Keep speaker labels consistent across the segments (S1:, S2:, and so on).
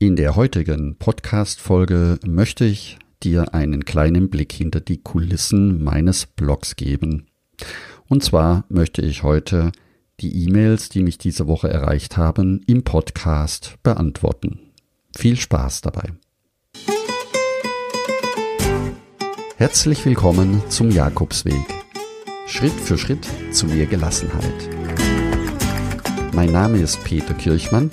S1: In der heutigen Podcast-Folge möchte ich dir einen kleinen Blick hinter die Kulissen meines Blogs geben. Und zwar möchte ich heute die E-Mails, die mich diese Woche erreicht haben, im Podcast beantworten. Viel Spaß dabei. Herzlich willkommen zum Jakobsweg. Schritt für Schritt zu mehr Gelassenheit. Mein Name ist Peter Kirchmann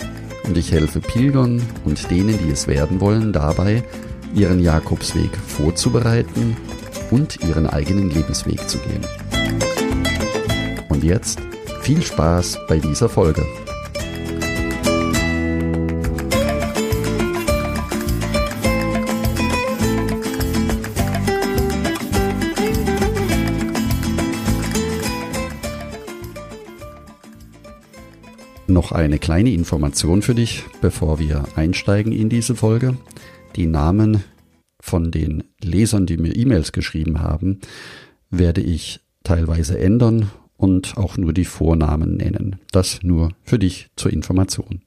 S1: und ich helfe Pilgern und denen, die es werden wollen, dabei, ihren Jakobsweg vorzubereiten und ihren eigenen Lebensweg zu gehen. Und jetzt viel Spaß bei dieser Folge. Noch eine kleine Information für dich, bevor wir einsteigen in diese Folge. Die Namen von den Lesern, die mir E-Mails geschrieben haben, werde ich teilweise ändern und auch nur die Vornamen nennen. Das nur für dich zur Information.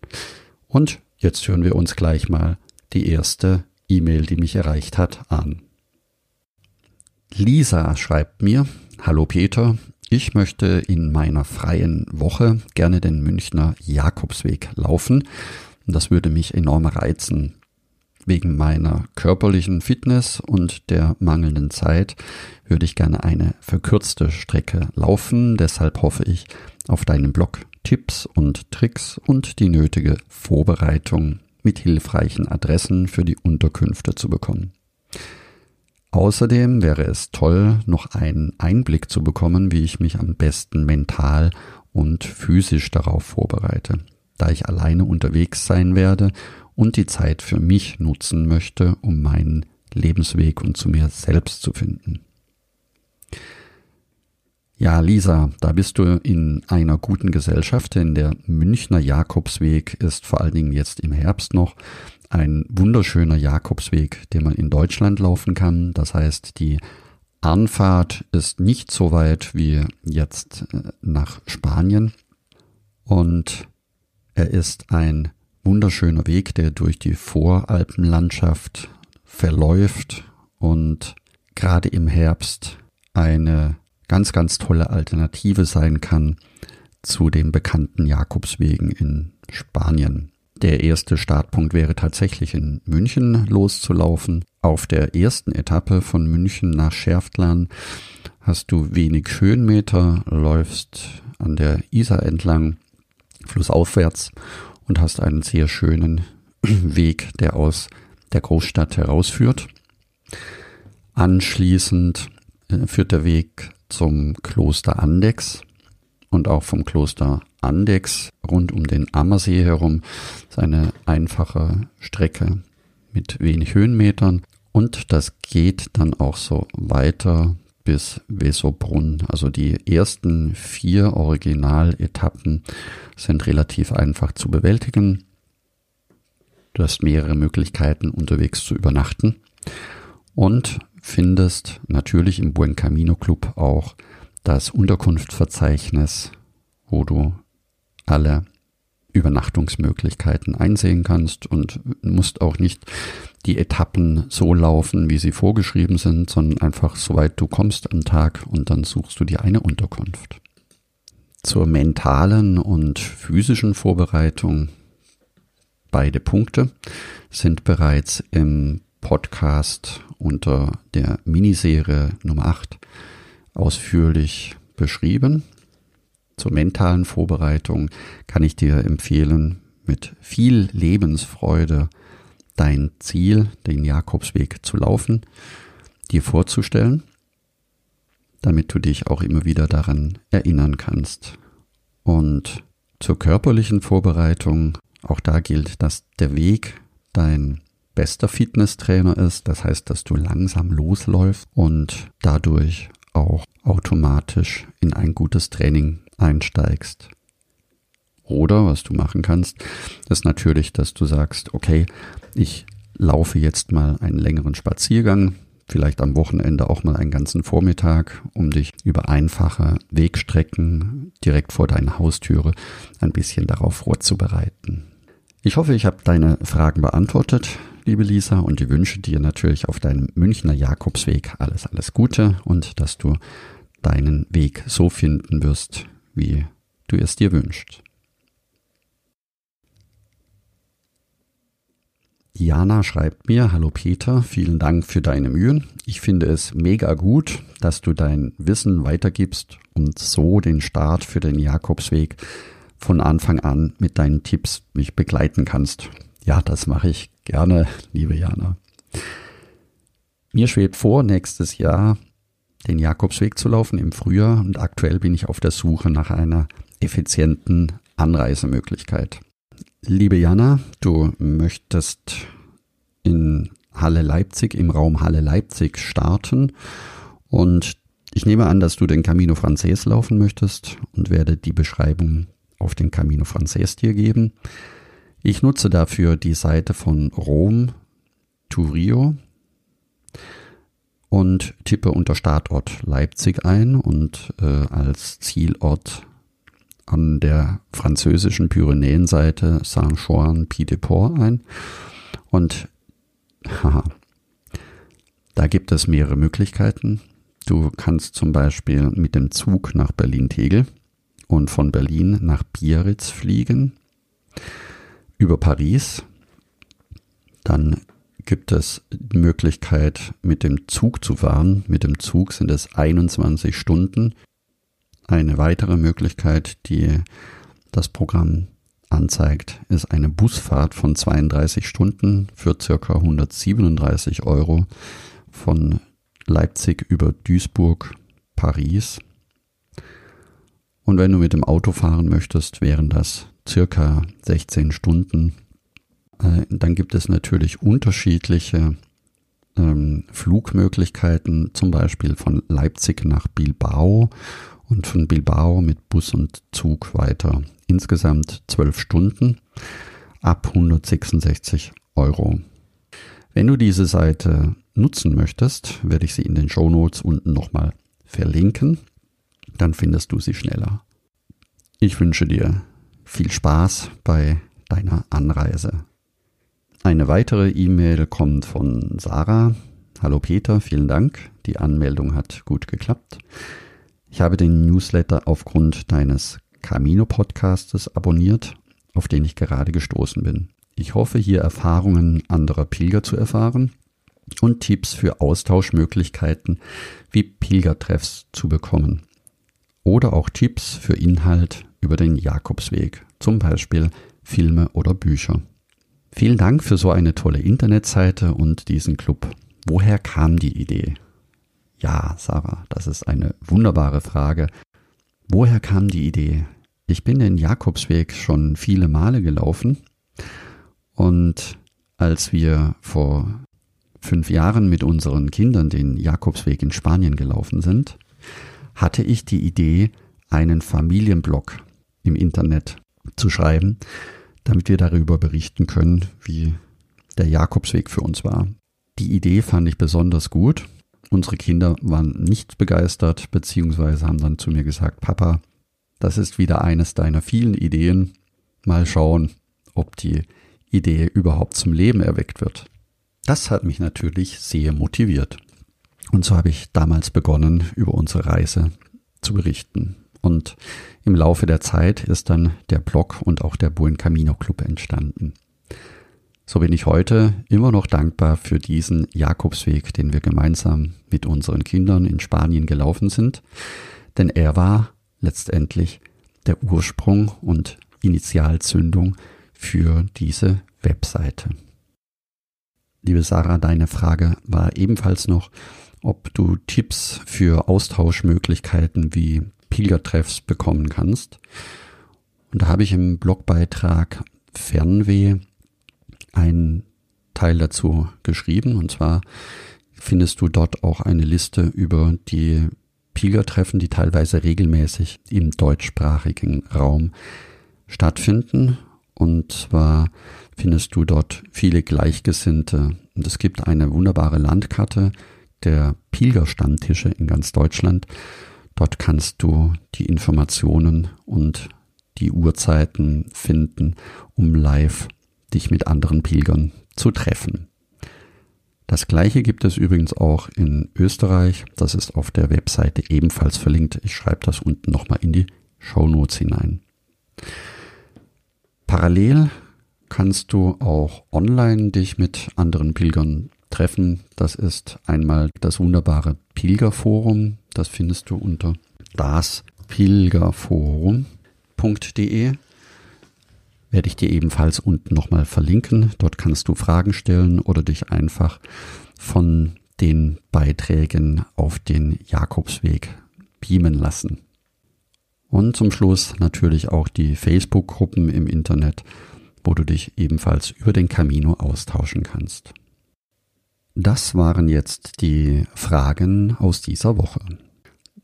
S1: Und jetzt hören wir uns gleich mal die erste E-Mail, die mich erreicht hat, an. Lisa schreibt mir, Hallo Peter, ich möchte in meiner freien Woche gerne den Münchner Jakobsweg laufen. Das würde mich enorm reizen. Wegen meiner körperlichen Fitness und der mangelnden Zeit würde ich gerne eine verkürzte Strecke laufen. Deshalb hoffe ich auf deinen Blog Tipps und Tricks und die nötige Vorbereitung mit hilfreichen Adressen für die Unterkünfte zu bekommen. Außerdem wäre es toll, noch einen Einblick zu bekommen, wie ich mich am besten mental und physisch darauf vorbereite, da ich alleine unterwegs sein werde und die Zeit für mich nutzen möchte, um meinen Lebensweg und zu mir selbst zu finden. Ja, Lisa, da bist du in einer guten Gesellschaft, denn der Münchner Jakobsweg ist vor allen Dingen jetzt im Herbst noch ein wunderschöner Jakobsweg, den man in Deutschland laufen kann. Das heißt, die Anfahrt ist nicht so weit wie jetzt äh, nach Spanien und er ist ein wunderschöner Weg, der durch die Voralpenlandschaft verläuft und gerade im Herbst eine ganz, ganz tolle Alternative sein kann zu den bekannten Jakobswegen in Spanien. Der erste Startpunkt wäre tatsächlich in München loszulaufen. Auf der ersten Etappe von München nach Schärftlern hast du wenig Höhenmeter, läufst an der Isar entlang, flussaufwärts und hast einen sehr schönen Weg, der aus der Großstadt herausführt. Anschließend äh, führt der Weg zum Kloster Andex und auch vom Kloster Andex rund um den Ammersee herum. Das ist eine einfache Strecke mit wenig Höhenmetern und das geht dann auch so weiter bis Wesobrunn. Also die ersten vier Originaletappen sind relativ einfach zu bewältigen. Du hast mehrere Möglichkeiten unterwegs zu übernachten und findest natürlich im Buen Camino Club auch das Unterkunftsverzeichnis, wo du alle Übernachtungsmöglichkeiten einsehen kannst und musst auch nicht die Etappen so laufen, wie sie vorgeschrieben sind, sondern einfach soweit du kommst am Tag und dann suchst du dir eine Unterkunft. Zur mentalen und physischen Vorbereitung beide Punkte sind bereits im Podcast unter der Miniserie Nummer 8 ausführlich beschrieben. Zur mentalen Vorbereitung kann ich dir empfehlen, mit viel Lebensfreude dein Ziel, den Jakobsweg zu laufen, dir vorzustellen, damit du dich auch immer wieder daran erinnern kannst. Und zur körperlichen Vorbereitung, auch da gilt, dass der Weg dein bester Fitnesstrainer ist. Das heißt, dass du langsam losläufst und dadurch auch automatisch in ein gutes Training einsteigst. Oder was du machen kannst, ist natürlich, dass du sagst, okay, ich laufe jetzt mal einen längeren Spaziergang, vielleicht am Wochenende auch mal einen ganzen Vormittag, um dich über einfache Wegstrecken direkt vor deiner Haustüre ein bisschen darauf vorzubereiten. Ich hoffe, ich habe deine Fragen beantwortet, liebe Lisa, und ich wünsche dir natürlich auf deinem Münchner Jakobsweg alles, alles Gute und dass du deinen Weg so finden wirst, wie du es dir wünschst. Jana schreibt mir, hallo Peter, vielen Dank für deine Mühen. Ich finde es mega gut, dass du dein Wissen weitergibst und so den Start für den Jakobsweg von Anfang an mit deinen Tipps mich begleiten kannst. Ja, das mache ich gerne, liebe Jana. Mir schwebt vor, nächstes Jahr den Jakobsweg zu laufen im Frühjahr und aktuell bin ich auf der Suche nach einer effizienten Anreisemöglichkeit. Liebe Jana, du möchtest in Halle Leipzig, im Raum Halle Leipzig starten und ich nehme an, dass du den Camino Frances laufen möchtest und werde die Beschreibung auf den Camino Frances dir geben. Ich nutze dafür die Seite von Rom to Rio und tippe unter Startort Leipzig ein und äh, als Zielort an der französischen Pyrenäenseite Saint-Jean-Pied-de-Port ein. Und haha, da gibt es mehrere Möglichkeiten. Du kannst zum Beispiel mit dem Zug nach Berlin-Tegel und von Berlin nach Biarritz fliegen über Paris. Dann gibt es die Möglichkeit, mit dem Zug zu fahren. Mit dem Zug sind es 21 Stunden eine weitere Möglichkeit, die das Programm anzeigt, ist eine Busfahrt von 32 Stunden für circa 137 Euro von Leipzig über Duisburg, Paris. Und wenn du mit dem Auto fahren möchtest, wären das circa 16 Stunden. Äh, dann gibt es natürlich unterschiedliche ähm, Flugmöglichkeiten, zum Beispiel von Leipzig nach Bilbao und von Bilbao mit Bus und Zug weiter. Insgesamt zwölf Stunden ab 166 Euro. Wenn du diese Seite nutzen möchtest, werde ich sie in den Show Notes unten nochmal verlinken. Dann findest du sie schneller. Ich wünsche dir viel Spaß bei deiner Anreise. Eine weitere E-Mail kommt von Sarah. Hallo Peter, vielen Dank. Die Anmeldung hat gut geklappt. Ich habe den Newsletter aufgrund deines Camino-Podcastes abonniert, auf den ich gerade gestoßen bin. Ich hoffe, hier Erfahrungen anderer Pilger zu erfahren und Tipps für Austauschmöglichkeiten wie Pilgertreffs zu bekommen. Oder auch Tipps für Inhalt über den Jakobsweg, zum Beispiel Filme oder Bücher. Vielen Dank für so eine tolle Internetseite und diesen Club. Woher kam die Idee? Ja, Sarah, das ist eine wunderbare Frage. Woher kam die Idee? Ich bin den Jakobsweg schon viele Male gelaufen und als wir vor fünf Jahren mit unseren Kindern den Jakobsweg in Spanien gelaufen sind, hatte ich die Idee, einen Familienblog im Internet zu schreiben, damit wir darüber berichten können, wie der Jakobsweg für uns war. Die Idee fand ich besonders gut Unsere Kinder waren nicht begeistert, beziehungsweise haben dann zu mir gesagt, Papa, das ist wieder eines deiner vielen Ideen. Mal schauen, ob die Idee überhaupt zum Leben erweckt wird. Das hat mich natürlich sehr motiviert. Und so habe ich damals begonnen, über unsere Reise zu berichten. Und im Laufe der Zeit ist dann der Blog und auch der Buen Camino Club entstanden. So bin ich heute immer noch dankbar für diesen Jakobsweg, den wir gemeinsam mit unseren Kindern in Spanien gelaufen sind, denn er war letztendlich der Ursprung und Initialzündung für diese Webseite. Liebe Sarah, deine Frage war ebenfalls noch, ob du Tipps für Austauschmöglichkeiten wie Pilgertreffs bekommen kannst. Und da habe ich im Blogbeitrag Fernweh einen Teil dazu geschrieben. Und zwar findest du dort auch eine Liste über die Pilgertreffen, die teilweise regelmäßig im deutschsprachigen Raum stattfinden. Und zwar findest du dort viele Gleichgesinnte. Und es gibt eine wunderbare Landkarte der Pilgerstammtische in ganz Deutschland. Dort kannst du die Informationen und die Uhrzeiten finden, um live dich mit anderen Pilgern zu treffen. Das gleiche gibt es übrigens auch in Österreich. Das ist auf der Webseite ebenfalls verlinkt. Ich schreibe das unten nochmal in die Show Notes hinein. Parallel kannst du auch online dich mit anderen Pilgern treffen. Das ist einmal das wunderbare Pilgerforum. Das findest du unter daspilgerforum.de. Werde ich dir ebenfalls unten nochmal verlinken. Dort kannst du Fragen stellen oder dich einfach von den Beiträgen auf den Jakobsweg beamen lassen. Und zum Schluss natürlich auch die Facebook-Gruppen im Internet, wo du dich ebenfalls über den Camino austauschen kannst. Das waren jetzt die Fragen aus dieser Woche.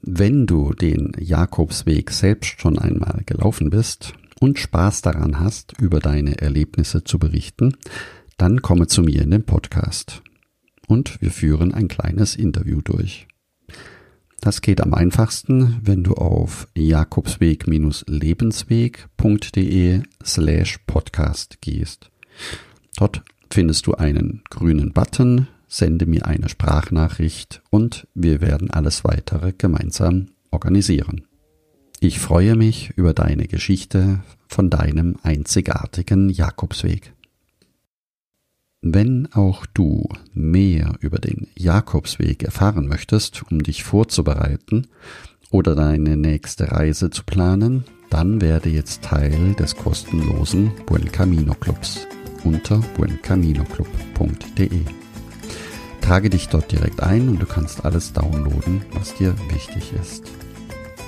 S1: Wenn du den Jakobsweg selbst schon einmal gelaufen bist und Spaß daran hast, über deine Erlebnisse zu berichten, dann komme zu mir in den Podcast und wir führen ein kleines Interview durch. Das geht am einfachsten, wenn du auf jakobsweg-lebensweg.de slash podcast gehst. Dort findest du einen grünen Button, sende mir eine Sprachnachricht und wir werden alles weitere gemeinsam organisieren. Ich freue mich über deine Geschichte von deinem einzigartigen Jakobsweg. Wenn auch du mehr über den Jakobsweg erfahren möchtest, um dich vorzubereiten oder deine nächste Reise zu planen, dann werde jetzt Teil des kostenlosen Buen Camino Clubs unter buencaminoclub.de. Trage dich dort direkt ein und du kannst alles downloaden, was dir wichtig ist.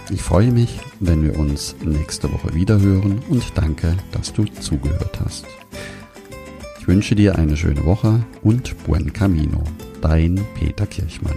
S1: Ich freue mich, wenn wir uns nächste Woche wieder hören und danke, dass du zugehört hast. Ich wünsche dir eine schöne Woche und buen camino. Dein Peter Kirchmann.